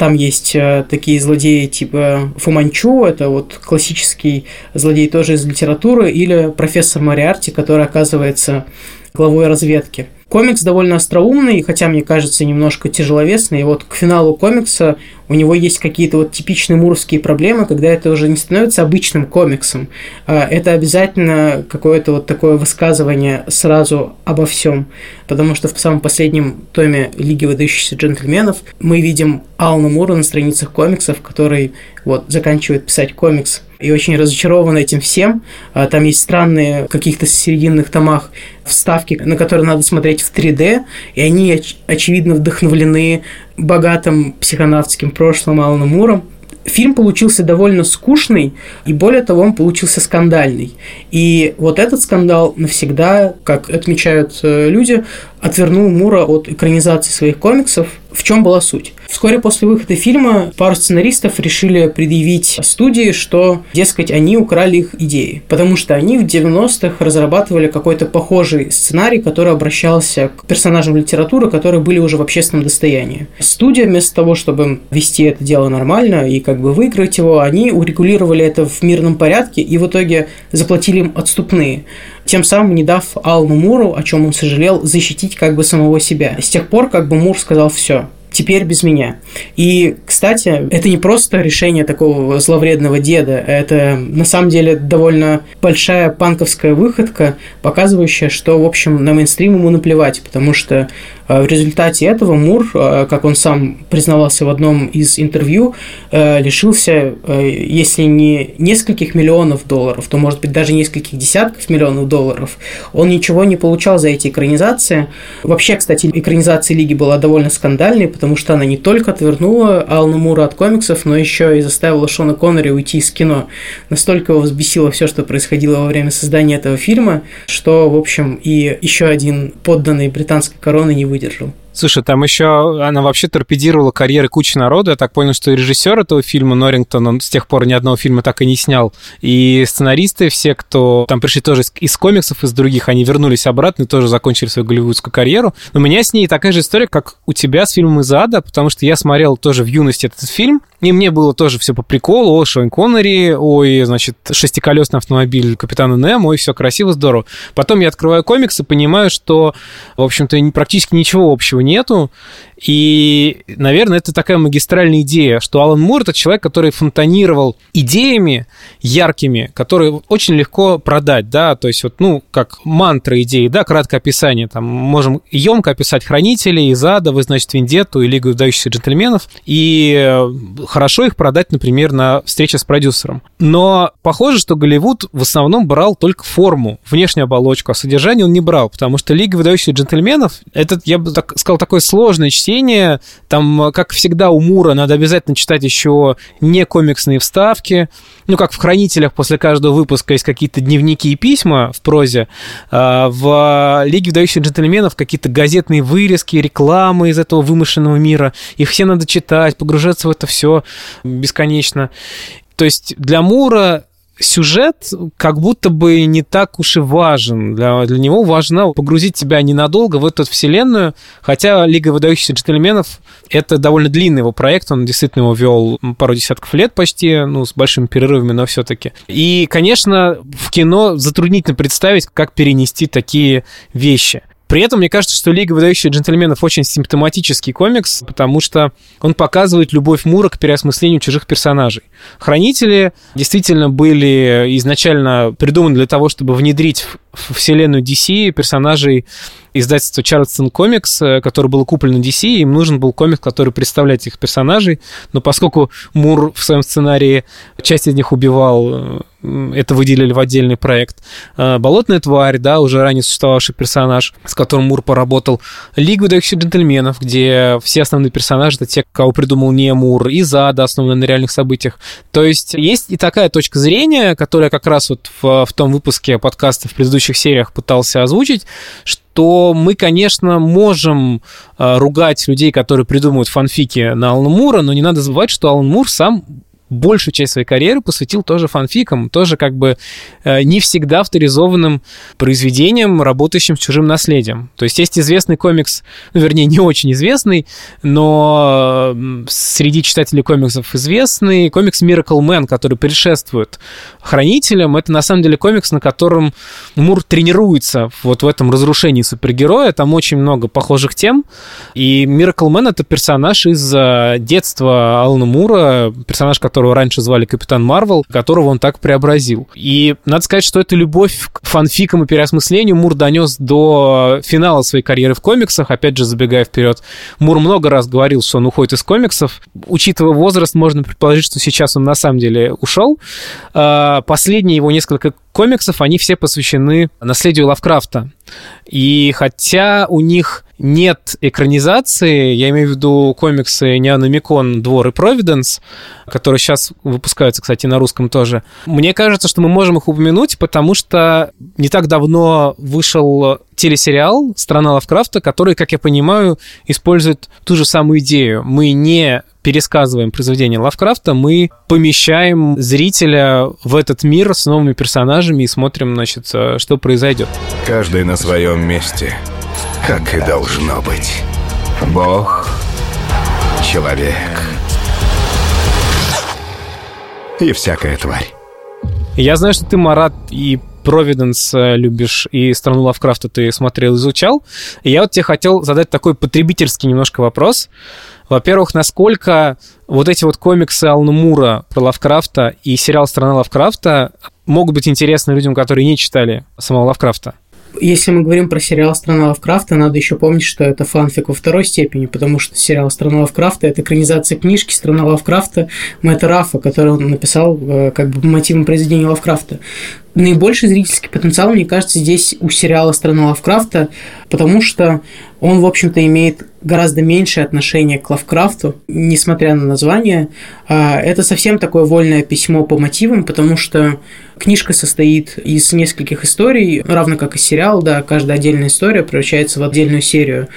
там есть э, такие злодеи типа Фуманчу, это вот классический злодей тоже из литературы, или профессор Мариарти, который оказывается главой разведки. Комикс довольно остроумный, хотя мне кажется немножко тяжеловесный. И вот к финалу комикса у него есть какие-то вот типичные муровские проблемы, когда это уже не становится обычным комиксом. А это обязательно какое-то вот такое высказывание сразу обо всем. Потому что в самом последнем томе Лиги выдающихся джентльменов мы видим Алана Мура на страницах комиксов, который вот заканчивает писать комикс и очень разочарован этим всем. А, там есть странные в каких-то серединных томах вставки, на которые надо смотреть в 3D, и они, оч- очевидно, вдохновлены богатым психонавтским прошлым Алана Муром. Фильм получился довольно скучный, и более того, он получился скандальный. И вот этот скандал навсегда, как отмечают э, люди, отвернул Мура от экранизации своих комиксов. В чем была суть? Вскоре после выхода фильма пару сценаристов решили предъявить студии, что, дескать, они украли их идеи. Потому что они в 90-х разрабатывали какой-то похожий сценарий, который обращался к персонажам литературы, которые были уже в общественном достоянии. Студия, вместо того, чтобы вести это дело нормально и как бы выиграть его, они урегулировали это в мирном порядке и в итоге заплатили им отступные тем самым не дав Алну Муру, о чем он сожалел, защитить как бы самого себя. С тех пор как бы Мур сказал все, теперь без меня. И, кстати, это не просто решение такого зловредного деда, это на самом деле довольно большая панковская выходка, показывающая, что, в общем, на мейнстрим ему наплевать, потому что в результате этого Мур, как он сам признавался в одном из интервью, лишился, если не нескольких миллионов долларов, то, может быть, даже нескольких десятков миллионов долларов. Он ничего не получал за эти экранизации. Вообще, кстати, экранизация Лиги была довольно скандальной, потому что она не только отвернула Алана Мура от комиксов, но еще и заставила Шона Коннери уйти из кино. Настолько его взбесило все, что происходило во время создания этого фильма, что, в общем, и еще один подданный британской короны не выдержал. Слушай, там еще она вообще торпедировала карьеры кучи народа. Я так понял, что режиссер этого фильма Норрингтон, он с тех пор ни одного фильма так и не снял. И сценаристы, все, кто там пришли тоже из комиксов, из других, они вернулись обратно и тоже закончили свою голливудскую карьеру. Но у меня с ней такая же история, как у тебя с фильмом «Из ада», потому что я смотрел тоже в юности этот фильм, и мне было тоже все по приколу. О, Шон Коннери, ой, значит, шестиколесный автомобиль Капитана Немо, ой, все красиво, здорово. Потом я открываю комикс и понимаю, что, в общем-то, практически ничего общего нету. И, наверное, это такая магистральная идея, что Алан Мур — это человек, который фонтанировал идеями яркими, которые очень легко продать, да, то есть вот, ну, как мантра идеи, да, краткое описание, там, можем емко описать Хранителей, из Ада, вы, значит, Вендетту и Лигу выдающихся джентльменов, и э, хорошо их продать, например, на встрече с продюсером. Но похоже, что Голливуд в основном брал только форму, внешнюю оболочку, а содержание он не брал, потому что Лига выдающихся джентльменов, это, я бы так сказал, такое сложное чтение. Там, как всегда, у Мура надо обязательно читать еще не комиксные вставки. Ну, как в «Хранителях» после каждого выпуска есть какие-то дневники и письма в прозе. А, в «Лиге выдающихся джентльменов» какие-то газетные вырезки, рекламы из этого вымышленного мира. Их все надо читать, погружаться в это все бесконечно. То есть для Мура сюжет как будто бы не так уж и важен. Для, для него важно погрузить тебя ненадолго в эту вселенную, хотя «Лига выдающихся джентльменов» — это довольно длинный его проект, он действительно его вел пару десятков лет почти, ну, с большими перерывами, но все таки И, конечно, в кино затруднительно представить, как перенести такие вещи. При этом мне кажется, что «Лига выдающихся джентльменов» очень симптоматический комикс, потому что он показывает любовь Мура к переосмыслению чужих персонажей. Хранители действительно были изначально придуманы для того, чтобы внедрить в вселенную DC персонажей издательства Charleston Comics, э, которое было куплено DC, им нужен был комикс, который представляет этих персонажей, но поскольку Мур в своем сценарии часть из них убивал, э, это выделили в отдельный проект. Э, Болотная тварь, да, уже ранее существовавший персонаж, с которым Мур поработал. Лига выдающихся джентльменов, где все основные персонажи это те, кого придумал не Мур, и Зада, основанная на реальных событиях. То есть есть и такая точка зрения, которая как раз вот в, в том выпуске подкаста в предыдущих сериях пытался озвучить, что то мы, конечно, можем э, ругать людей, которые придумывают фанфики на Алана Мура, но не надо забывать, что Алан Мур сам большую часть своей карьеры посвятил тоже фанфикам, тоже как бы э, не всегда авторизованным произведением, работающим с чужим наследием. То есть есть известный комикс, ну, вернее, не очень известный, но среди читателей комиксов известный комикс Miracle Man, который предшествует Хранителям. Это на самом деле комикс, на котором Мур тренируется вот в этом разрушении супергероя. Там очень много похожих тем. И Miracle Man — это персонаж из э, детства Алана Мура, персонаж, которого раньше звали Капитан Марвел, которого он так преобразил. И надо сказать, что эту любовь к фанфикам и переосмыслению Мур донес до финала своей карьеры в комиксах. Опять же, забегая вперед, Мур много раз говорил, что он уходит из комиксов. Учитывая возраст, можно предположить, что сейчас он на самом деле ушел. А, последние его несколько комиксов, они все посвящены наследию Лавкрафта. И хотя у них нет экранизации, я имею в виду комиксы Неономикон, Двор и Провиденс, которые сейчас выпускаются, кстати, на русском тоже, мне кажется, что мы можем их упомянуть, потому что не так давно вышел телесериал «Страна Лавкрафта», который, как я понимаю, использует ту же самую идею. Мы не пересказываем произведение Лавкрафта, мы помещаем зрителя в этот мир с новыми персонажами и смотрим, значит, что произойдет. Каждый на своем месте, как и должно быть. Бог, человек и всякая тварь. Я знаю, что ты, Марат, и Провиденс любишь, и страну Лавкрафта ты смотрел, изучал. И я вот тебе хотел задать такой потребительский немножко вопрос. Во-первых, насколько вот эти вот комиксы Алана Мура про Лавкрафта и сериал «Страна Лавкрафта» могут быть интересны людям, которые не читали самого Лавкрафта? Если мы говорим про сериал «Страна Лавкрафта», надо еще помнить, что это фанфик во второй степени, потому что сериал «Страна Лавкрафта» — это экранизация книжки «Страна Лавкрафта» Мэтта Рафа, который он написал э, как бы мотивом произведения Лавкрафта наибольший зрительский потенциал, мне кажется, здесь у сериала «Страна Лавкрафта», потому что он, в общем-то, имеет гораздо меньшее отношение к Лавкрафту, несмотря на название. А, это совсем такое вольное письмо по мотивам, потому что книжка состоит из нескольких историй, равно как и сериал, да, каждая отдельная история превращается в отдельную серию.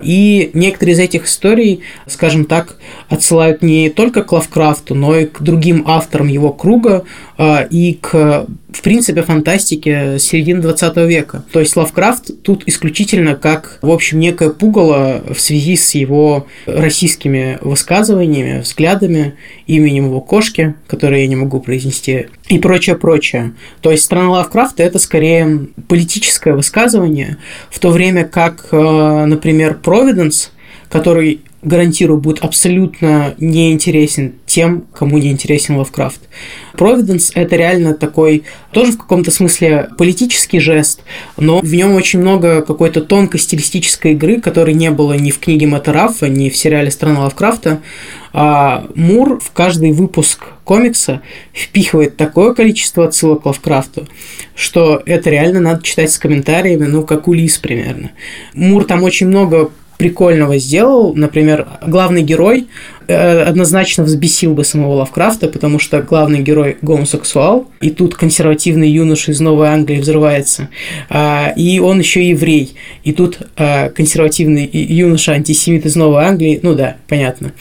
И некоторые из этих историй, скажем так, отсылают не только к Лавкрафту, но и к другим авторам его круга а, и к, в принципе, фантастике середины 20 века. То есть Лавкрафт тут исключительно как, в общем, некое пугало в связи с его российскими высказываниями, взглядами, именем его кошки, которое я не могу произнести, и прочее, прочее. То есть страна Лавкрафта – это скорее политическое высказывание, в то время как, э, например, Провиденс, который гарантирую, будет абсолютно неинтересен тем, кому не интересен Лавкрафт. Провиденс – это реально такой, тоже в каком-то смысле политический жест, но в нем очень много какой-то тонкой стилистической игры, которой не было ни в книге Мэтта Раффа, ни в сериале «Страна Лавкрафта». А Мур в каждый выпуск комикса впихивает такое количество отсылок к Лавкрафту, что это реально надо читать с комментариями, ну, как Улис примерно. Мур там очень много прикольного сделал. Например, главный герой однозначно взбесил бы самого Лавкрафта, потому что главный герой гомосексуал, и тут консервативный юноша из Новой Англии взрывается, а, и он еще еврей, и тут а, консервативный юноша антисемит из Новой Англии, ну да, понятно.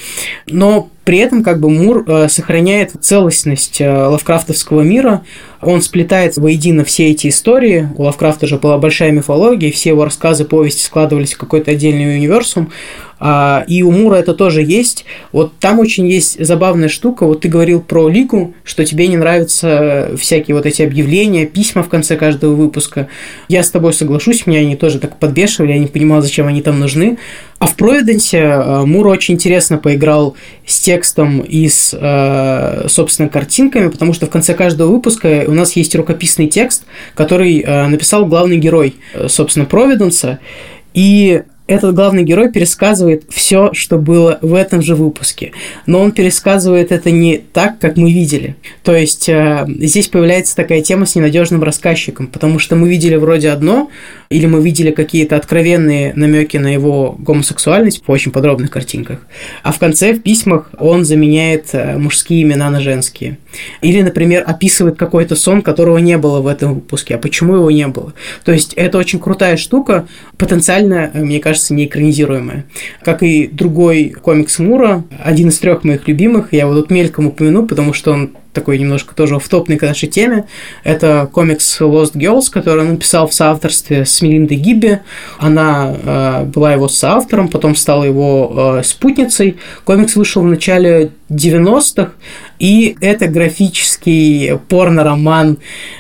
Но при этом как бы Мур э, сохраняет целостность э, лавкрафтовского мира, он сплетает воедино все эти истории. У Лавкрафта же была большая мифология, все его рассказы, повести складывались в какой-то отдельный универсум. А, и у Мура это тоже есть. Вот там очень есть забавная штука. Вот ты говорил про Лигу, что тебе не нравятся всякие вот эти объявления, письма в конце каждого выпуска. Я с тобой соглашусь, меня они тоже так подбешивали, я не понимал, зачем они там нужны. А в Провиденсе а, Мур очень интересно поиграл с текстом и с, а, собственно, картинками, потому что в конце каждого выпуска у нас есть рукописный текст, который написал главный герой, собственно, Провиденса. И этот главный герой пересказывает все, что было в этом же выпуске. Но он пересказывает это не так, как мы видели. То есть э, здесь появляется такая тема с ненадежным рассказчиком, потому что мы видели вроде одно, или мы видели какие-то откровенные намеки на его гомосексуальность в очень подробных картинках, а в конце в письмах он заменяет э, мужские имена на женские. Или, например, описывает какой-то сон, которого не было в этом выпуске. А почему его не было? То есть это очень крутая штука. Потенциально, э, мне кажется, кажется, не экранизируемая. Как и другой комикс Мура, один из трех моих любимых, я его тут мельком упомяну, потому что он такой немножко тоже втопный к нашей теме. Это комикс Lost Girls, который он написал в соавторстве с Мелиндой Гибби. Она э, была его соавтором, потом стала его э, спутницей. Комикс вышел в начале 90-х, и это графический порно-роман,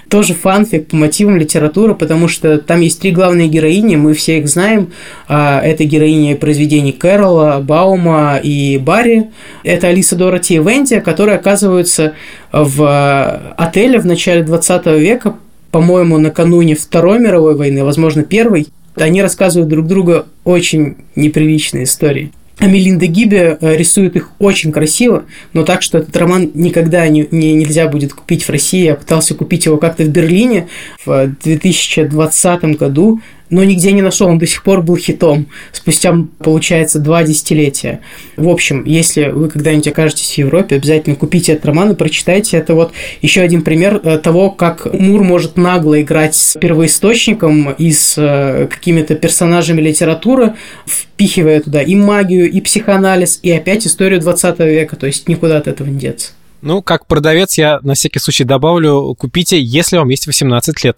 тоже фанфик по мотивам литературы, потому что там есть три главные героини, мы все их знаем. А, это героини произведений Кэрола, Баума и Барри. Это Алиса Дороти и Венди, которые оказываются в отеле в начале 20 века, по-моему, накануне Второй мировой войны, возможно, Первой. Они рассказывают друг другу очень неприличные истории. А Мелинда Гибе э, рисует их очень красиво, но так, что этот роман никогда не, не, нельзя будет купить в России. Я пытался купить его как-то в Берлине в 2020 году но нигде не нашел, он до сих пор был хитом, спустя, получается, два десятилетия. В общем, если вы когда-нибудь окажетесь в Европе, обязательно купите этот роман и прочитайте. Это вот еще один пример э, того, как Мур может нагло играть с первоисточником и с э, какими-то персонажами литературы, впихивая туда и магию, и психоанализ, и опять историю 20 века, то есть никуда от этого не деться. Ну, как продавец я на всякий случай добавлю, купите, если вам есть 18 лет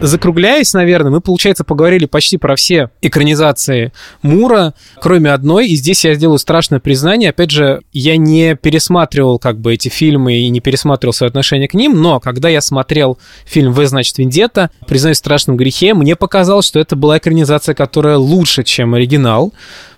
закругляясь, наверное, мы, получается, поговорили почти про все экранизации Мура, кроме одной. И здесь я сделаю страшное признание. Опять же, я не пересматривал как бы эти фильмы и не пересматривал свое отношение к ним, но когда я смотрел фильм «В, значит, Вендетта», признаюсь в страшном грехе, мне показалось, что это была экранизация, которая лучше, чем оригинал,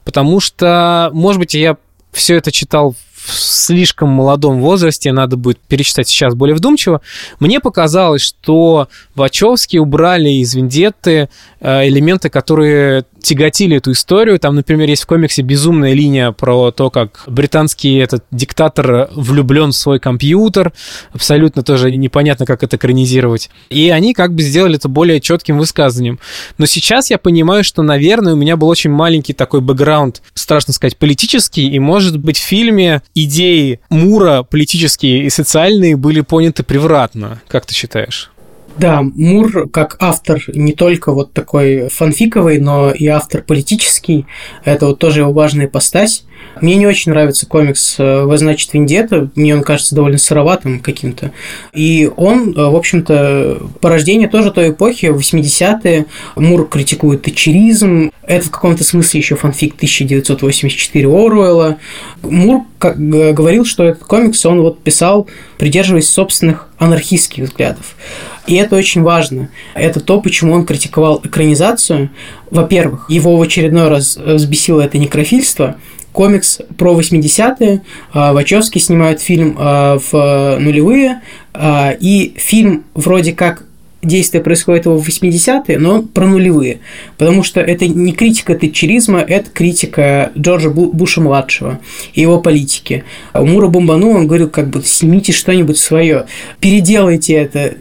потому что, может быть, я все это читал в слишком молодом возрасте, надо будет перечитать сейчас более вдумчиво, мне показалось, что Вачовски убрали из Вендетты э, элементы, которые тяготили эту историю. Там, например, есть в комиксе безумная линия про то, как британский этот диктатор влюблен в свой компьютер. Абсолютно тоже непонятно, как это экранизировать. И они как бы сделали это более четким высказыванием. Но сейчас я понимаю, что, наверное, у меня был очень маленький такой бэкграунд, страшно сказать, политический, и, может быть, в фильме идеи Мура политические и социальные были поняты превратно. Как ты считаешь? Да, Мур как автор не только вот такой фанфиковый, но и автор политический. Это вот тоже его важная постась. Мне не очень нравится комикс э, «Вы, значит, Вендетта». Мне он кажется довольно сыроватым каким-то. И он, э, в общем-то, порождение тоже той эпохи, 80-е. Мур критикует тачеризм. Это в каком-то смысле еще фанфик 1984 Оруэлла. Мур как, говорил, что этот комикс он вот писал, придерживаясь собственных анархистских взглядов. И это очень важно. Это то, почему он критиковал экранизацию. Во-первых, его в очередной раз взбесило это некрофильство. Комикс про 80-е. А, Вачовски снимают фильм а, в нулевые. И фильм вроде как действие происходит в 80-е, но про нулевые. Потому что это не критика тэтчеризма, это критика Джорджа Буша-младшего и его политики. А у Мура Бомбану он говорил, как бы, снимите что-нибудь свое, переделайте это.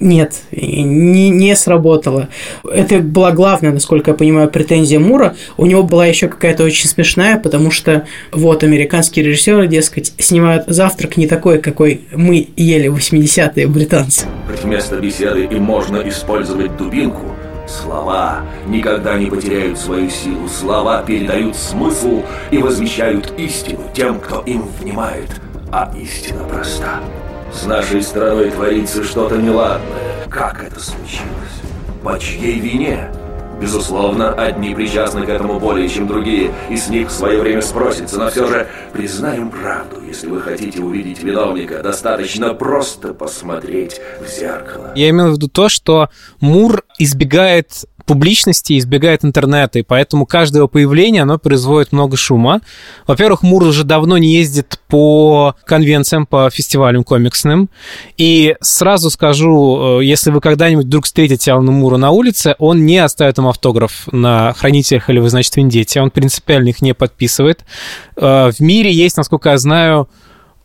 Нет, не, не сработало. Это была главная, насколько я понимаю, претензия Мура. У него была еще какая-то очень смешная, потому что вот американские режиссеры, дескать, снимают завтрак не такой, какой мы ели в 80-е британцы. Вместо беседы и можно использовать дубинку, слова никогда не потеряют свою силу. Слова передают смысл и возвещают истину тем, кто им внимает. А истина проста. С нашей страной творится что-то неладное. Как это случилось? По чьей вине? Безусловно, одни причастны к этому более, чем другие, и с них в свое время спросится, но все же признаем правду. Если вы хотите увидеть виновника, достаточно просто посмотреть в зеркало. Я имею в виду то, что Мур избегает публичности, избегает интернета, и поэтому каждое его появление, оно производит много шума. Во-первых, Мур уже давно не ездит по конвенциям, по фестивалям комиксным, и сразу скажу, э, если вы когда-нибудь вдруг встретите Алана Мура на улице, он не оставит им автограф на хранителях или вы, значит, Вендете, он принципиально их не подписывает. Э, в мире есть, насколько я знаю,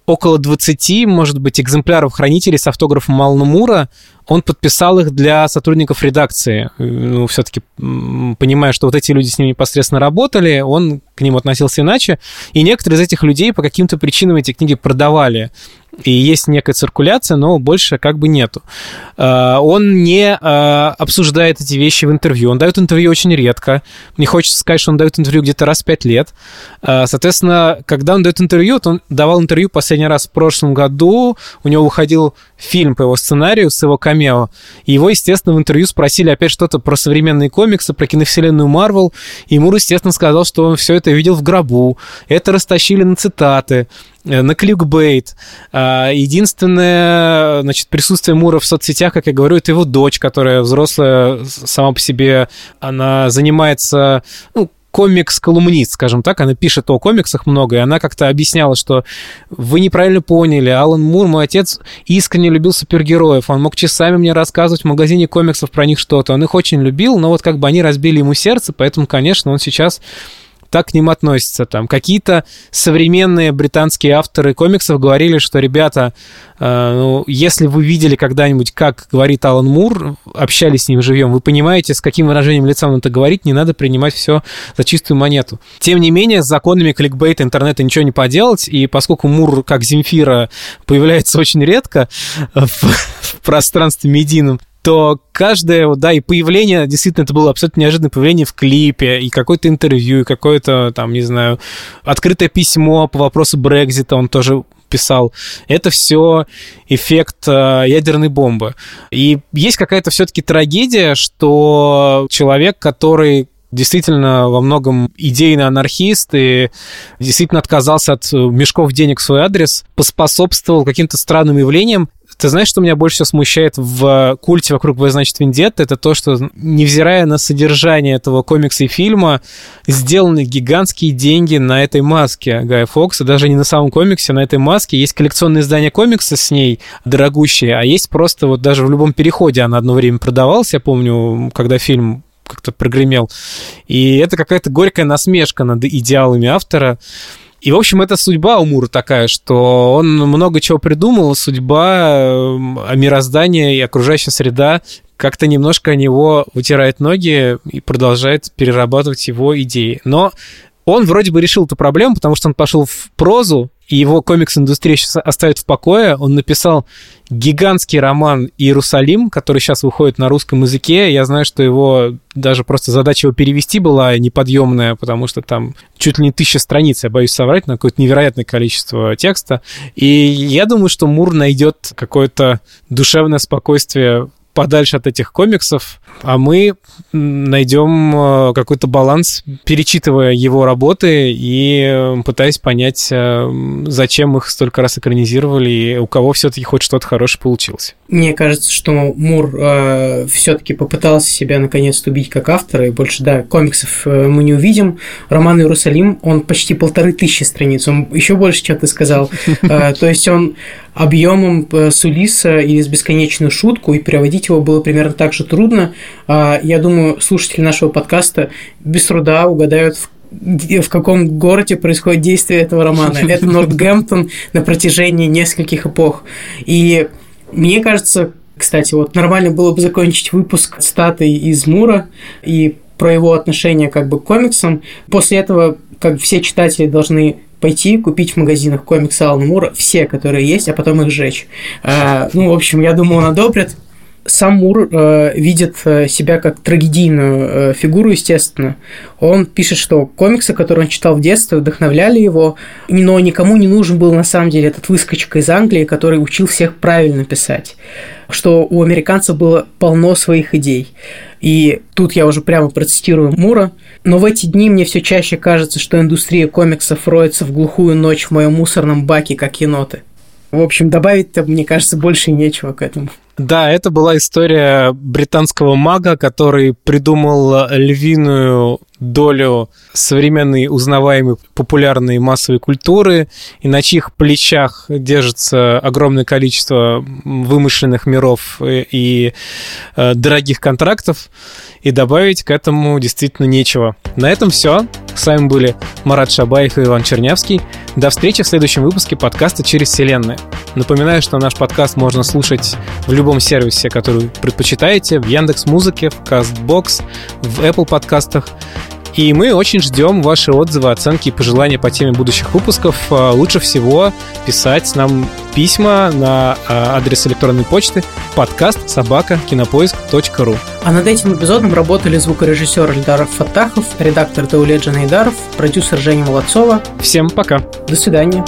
около 20, может быть, экземпляров хранителей с автографом Алана Мура. Он подписал их для сотрудников редакции. Ну, все-таки, понимая, что вот эти люди с ним непосредственно работали, он к ним относился иначе, и некоторые из этих людей по каким-то причинам эти книги продавали и есть некая циркуляция, но больше как бы нету. А, он не а, обсуждает эти вещи в интервью, он дает интервью очень редко. Мне хочется сказать, что он дает интервью где-то раз в пять лет. А, соответственно, когда он дает интервью, то он давал интервью последний раз в прошлом году, у него выходил фильм по его сценарию с его камео, его, естественно, в интервью спросили опять что-то про современные комиксы, про киновселенную Марвел, и Мур, естественно, сказал, что он все это видел в гробу, это растащили на цитаты, Э, на кликбейт. А, единственное, значит, присутствие Мура в соцсетях, как я говорю, это его дочь, которая взрослая сама по себе, она занимается, ну, комикс-колумнист, скажем так, она пишет о комиксах много, и она как-то объясняла, что вы неправильно поняли, Алан Мур, мой отец, искренне любил супергероев, он мог часами мне рассказывать в магазине комиксов про них что-то, он их очень любил, но вот как бы они разбили ему сердце, поэтому, конечно, он сейчас так к ним относятся. Там какие-то современные британские авторы комиксов говорили, что, ребята, э, ну, если вы видели когда-нибудь, как говорит Алан Мур, общались с ним живьем, вы понимаете, с каким выражением лица он это говорит, не надо принимать все за чистую монету. Тем не менее, с законами кликбейта интернета ничего не поделать, и поскольку Мур, как Земфира, появляется очень редко в, в пространстве медийном, то каждое, да, и появление, действительно, это было абсолютно неожиданное появление в клипе, и какое-то интервью, и какое-то, там, не знаю, открытое письмо по вопросу Брекзита он тоже писал. Это все эффект э, ядерной бомбы. И есть какая-то все-таки трагедия, что человек, который действительно во многом идейный анархист и действительно отказался от мешков денег в свой адрес, поспособствовал каким-то странным явлениям, ты знаешь, что меня больше всего смущает в культе вокруг «В, значит, Вендетта»? Это то, что, невзирая на содержание этого комикса и фильма, сделаны гигантские деньги на этой маске Гая Фокса, даже не на самом комиксе, а на этой маске. Есть коллекционное издание комикса с ней, дорогущее, а есть просто вот даже в любом переходе она одно время продавалась, я помню, когда фильм как-то прогремел. И это какая-то горькая насмешка над идеалами автора. И, в общем, это судьба у Мура такая, что он много чего придумал, судьба, э, мироздание и окружающая среда как-то немножко о него вытирает ноги и продолжает перерабатывать его идеи. Но он вроде бы решил эту проблему, потому что он пошел в прозу, его комикс-индустрия сейчас оставит в покое. Он написал гигантский роман «Иерусалим», который сейчас выходит на русском языке. Я знаю, что его даже просто задача его перевести была неподъемная, потому что там чуть ли не тысяча страниц, я боюсь соврать, на какое-то невероятное количество текста. И я думаю, что Мур найдет какое-то душевное спокойствие подальше от этих комиксов, а мы найдем э, какой-то баланс, перечитывая его работы и э, пытаясь понять, э, зачем их столько раз экранизировали и у кого все-таки хоть что-то хорошее получилось. Мне кажется, что Мур э, все-таки попытался себя наконец-то убить как автор, и больше, да, комиксов мы не увидим. Роман Иерусалим, он почти полторы тысячи страниц, он еще больше, чем ты сказал. То есть он объемом с Улиса или с бесконечную шутку, и переводить его было примерно так же трудно. А, я думаю, слушатели нашего подкаста без труда угадают, в в каком городе происходит действие этого романа. Это Нортгемптон на протяжении нескольких эпох. И мне кажется, кстати, вот нормально было бы закончить выпуск статы из Мура и про его отношение как бы к комиксам. После этого как все читатели должны пойти купить в магазинах комиксы Алана Мура, все, которые есть, а потом их сжечь. А, ну, в общем, я думаю, он одобрит. Сам Мур э, видит э, себя как трагедийную э, фигуру, естественно. Он пишет, что комиксы, которые он читал в детстве, вдохновляли его, но никому не нужен был на самом деле этот выскочка из Англии, который учил всех правильно писать. Что у американцев было полно своих идей. И тут я уже прямо процитирую Мура. Но в эти дни мне все чаще кажется, что индустрия комиксов роется в глухую ночь в моем мусорном баке, как еноты. В общем, добавить-то, мне кажется, больше нечего к этому. Да, это была история британского мага, который придумал львиную долю современной узнаваемой популярной массовой культуры, и на чьих плечах держится огромное количество вымышленных миров и, и э, дорогих контрактов, и добавить к этому действительно нечего. На этом все. С вами были Марат Шабаев и Иван Чернявский. До встречи в следующем выпуске подкаста «Через вселенную». Напоминаю, что наш подкаст можно слушать в любом сервисе, который предпочитаете, в Яндекс Музыке, в Castbox, в Apple подкастах – И мы очень ждем ваши отзывы, оценки и пожелания по теме будущих выпусков. А, лучше всего писать нам письма на а, адрес электронной почты подкаст собака кинопоиск.ру. А над этим эпизодом работали звукорежиссер Эльдар Фатахов, редактор Даулет Джанайдаров, продюсер Женя Молодцова. Всем пока. До свидания.